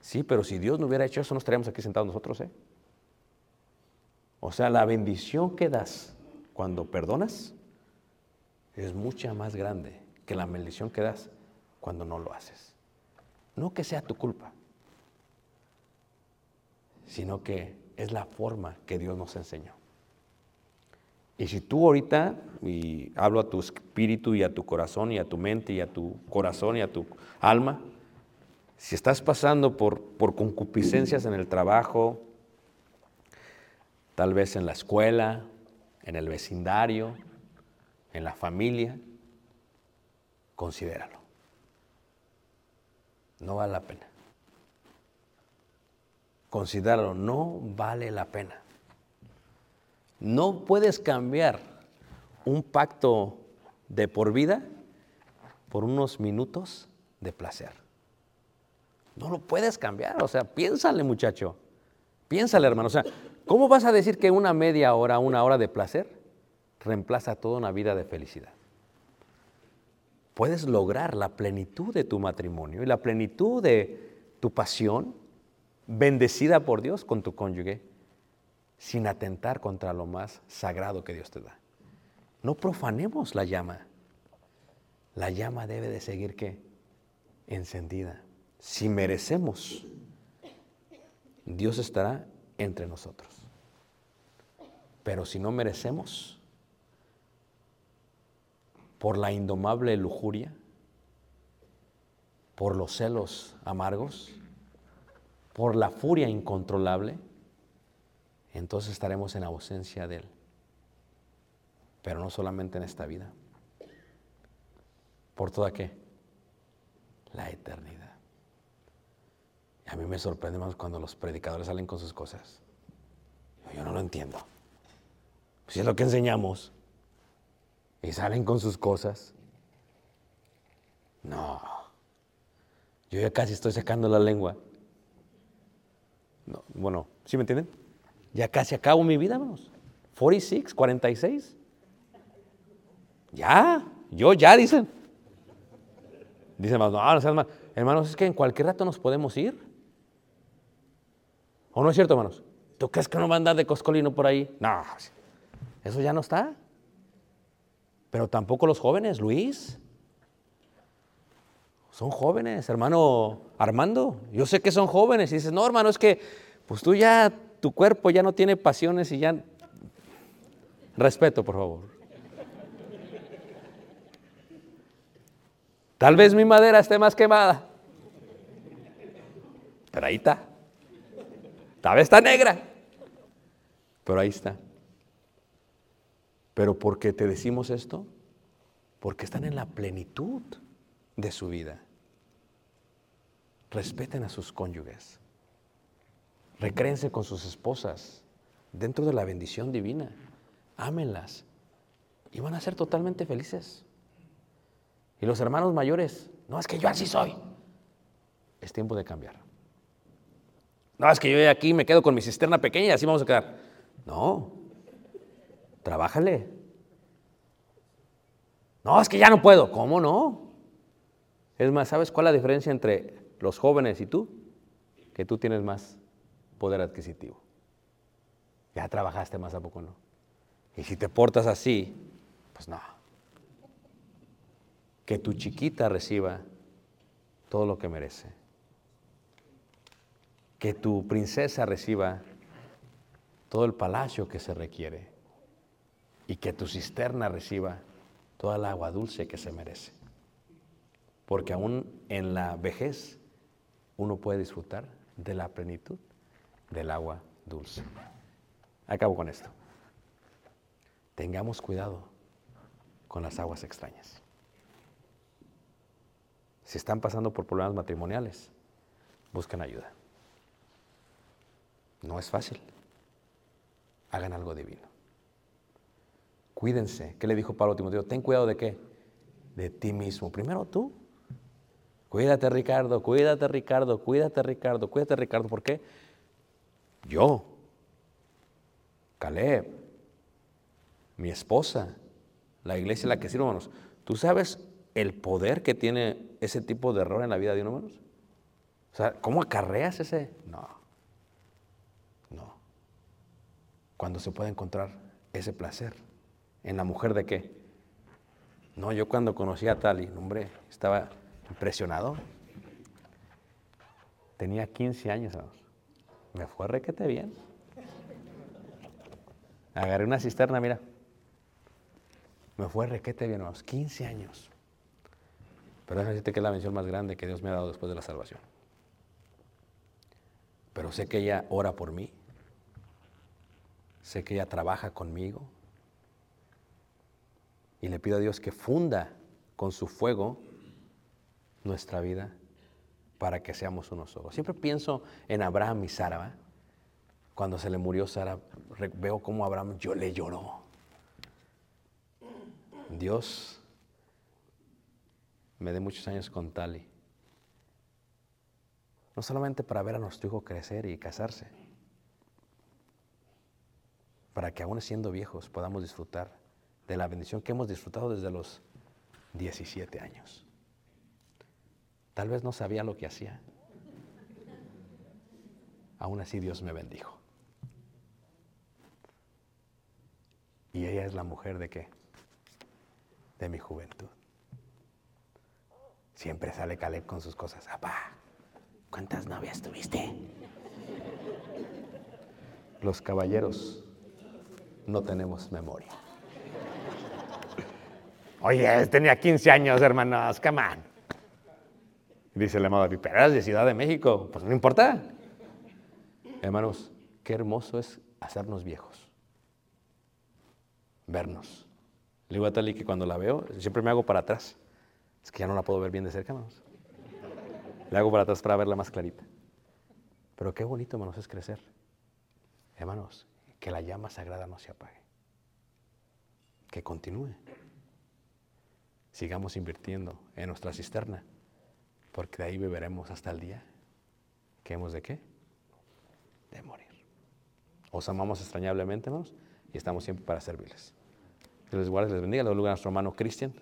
Sí, pero si Dios no hubiera hecho eso, no estaríamos aquí sentados nosotros, ¿eh? O sea, la bendición que das cuando perdonas es mucha más grande que la maldición que das cuando no lo haces. No que sea tu culpa, sino que es la forma que Dios nos enseñó. Y si tú ahorita, y hablo a tu espíritu y a tu corazón y a tu mente y a tu corazón y a tu alma, si estás pasando por, por concupiscencias en el trabajo, tal vez en la escuela, en el vecindario, en la familia, considéralo. No vale la pena. Considéralo, no vale la pena. No puedes cambiar un pacto de por vida por unos minutos de placer. No lo puedes cambiar, o sea, piénsale muchacho, piénsale hermano, o sea, ¿cómo vas a decir que una media hora, una hora de placer reemplaza toda una vida de felicidad? Puedes lograr la plenitud de tu matrimonio y la plenitud de tu pasión, bendecida por Dios con tu cónyuge, sin atentar contra lo más sagrado que Dios te da. No profanemos la llama. La llama debe de seguir qué? Encendida. Si merecemos, Dios estará entre nosotros. Pero si no merecemos, por la indomable lujuria, por los celos amargos, por la furia incontrolable, entonces estaremos en ausencia de Él. Pero no solamente en esta vida. ¿Por toda qué? la eternidad. Y a mí me sorprende más cuando los predicadores salen con sus cosas. Yo no lo entiendo. Si es lo que enseñamos. Y salen con sus cosas. No. Yo ya casi estoy sacando la lengua. No, bueno, ¿sí me entienden? Ya casi acabo mi vida, hermanos. 46, 46. Ya, yo ya, dicen. Dicen, hermanos, no, no seas mal. Hermanos, es que en cualquier rato nos podemos ir. ¿O no es cierto, hermanos? ¿Tú crees que no va a andar de coscolino por ahí? No, eso ya no está. Pero tampoco los jóvenes, Luis. Son jóvenes, hermano Armando. Yo sé que son jóvenes. Y dices, no, hermano, es que pues tú ya, tu cuerpo ya no tiene pasiones y ya... Respeto, por favor. Tal vez mi madera esté más quemada. Pero ahí está. Tal vez está negra. Pero ahí está. Pero ¿por qué te decimos esto? Porque están en la plenitud de su vida. Respeten a sus cónyuges. Recréense con sus esposas dentro de la bendición divina. Ámenlas y van a ser totalmente felices. Y los hermanos mayores, no es que yo así soy. Es tiempo de cambiar. No, es que yo aquí me quedo con mi cisterna pequeña y así vamos a quedar. No, trabájale. No, es que ya no puedo. ¿Cómo no? Es más, ¿sabes cuál es la diferencia entre los jóvenes y tú? Que tú tienes más poder adquisitivo. Ya trabajaste más a poco, ¿no? Y si te portas así, pues no. Que tu chiquita reciba todo lo que merece. Que tu princesa reciba todo el palacio que se requiere. Y que tu cisterna reciba toda el agua dulce que se merece. Porque aún en la vejez uno puede disfrutar de la plenitud del agua dulce. Acabo con esto. Tengamos cuidado con las aguas extrañas. Si están pasando por problemas matrimoniales, busquen ayuda. No es fácil. Hagan algo divino. Cuídense. ¿Qué le dijo Pablo a Timoteo? Ten cuidado de qué? De ti mismo. Primero tú. Cuídate, Ricardo, cuídate, Ricardo, cuídate, Ricardo, cuídate, Ricardo. ¿Por qué? Yo, Caleb, mi esposa, la iglesia en la que sirvo, hermanos. ¿Tú sabes el poder que tiene ese tipo de error en la vida de uno, hermanos? O sea, ¿cómo acarreas ese? No, no. Cuando se puede encontrar ese placer. ¿En la mujer de qué? No, yo cuando conocí a Tali, hombre, estaba impresionado. Tenía 15 años, hermanos. Me fue requete bien. Agarré una cisterna, mira. Me fue requete bien, hermanos. 15 años. Pero déjame decirte que es la bendición más grande que Dios me ha dado después de la salvación. Pero sé que ella ora por mí. Sé que ella trabaja conmigo. Y le pido a Dios que funda con su fuego nuestra vida para que seamos unos ojos. Siempre pienso en Abraham y Sara. Cuando se le murió Sara, veo cómo Abraham yo le lloró. Dios me dé muchos años con Tali. No solamente para ver a nuestro hijo crecer y casarse, para que aún siendo viejos podamos disfrutar de la bendición que hemos disfrutado desde los 17 años. Tal vez no sabía lo que hacía. Aún así Dios me bendijo. Y ella es la mujer de qué? De mi juventud. Siempre sale Caleb con sus cosas. Papá, ¿cuántas novias tuviste? Los caballeros no tenemos memoria. Oye, tenía 15 años, hermanos, come on. Dice el amado, pero de Ciudad de México, pues no importa. Hermanos, qué hermoso es hacernos viejos, vernos. Le digo a Tali que cuando la veo, siempre me hago para atrás. Es que ya no la puedo ver bien de cerca, hermanos. Le hago para atrás para verla más clarita. Pero qué bonito, hermanos, es crecer. Hermanos, que la llama sagrada no se apague. Que continúe sigamos invirtiendo en nuestra cisterna, porque de ahí beberemos hasta el día que hemos de qué? De morir. Os amamos extrañablemente, hermanos, y estamos siempre para servirles. Que les les bendiga. Le lugar a nuestro hermano Cristian.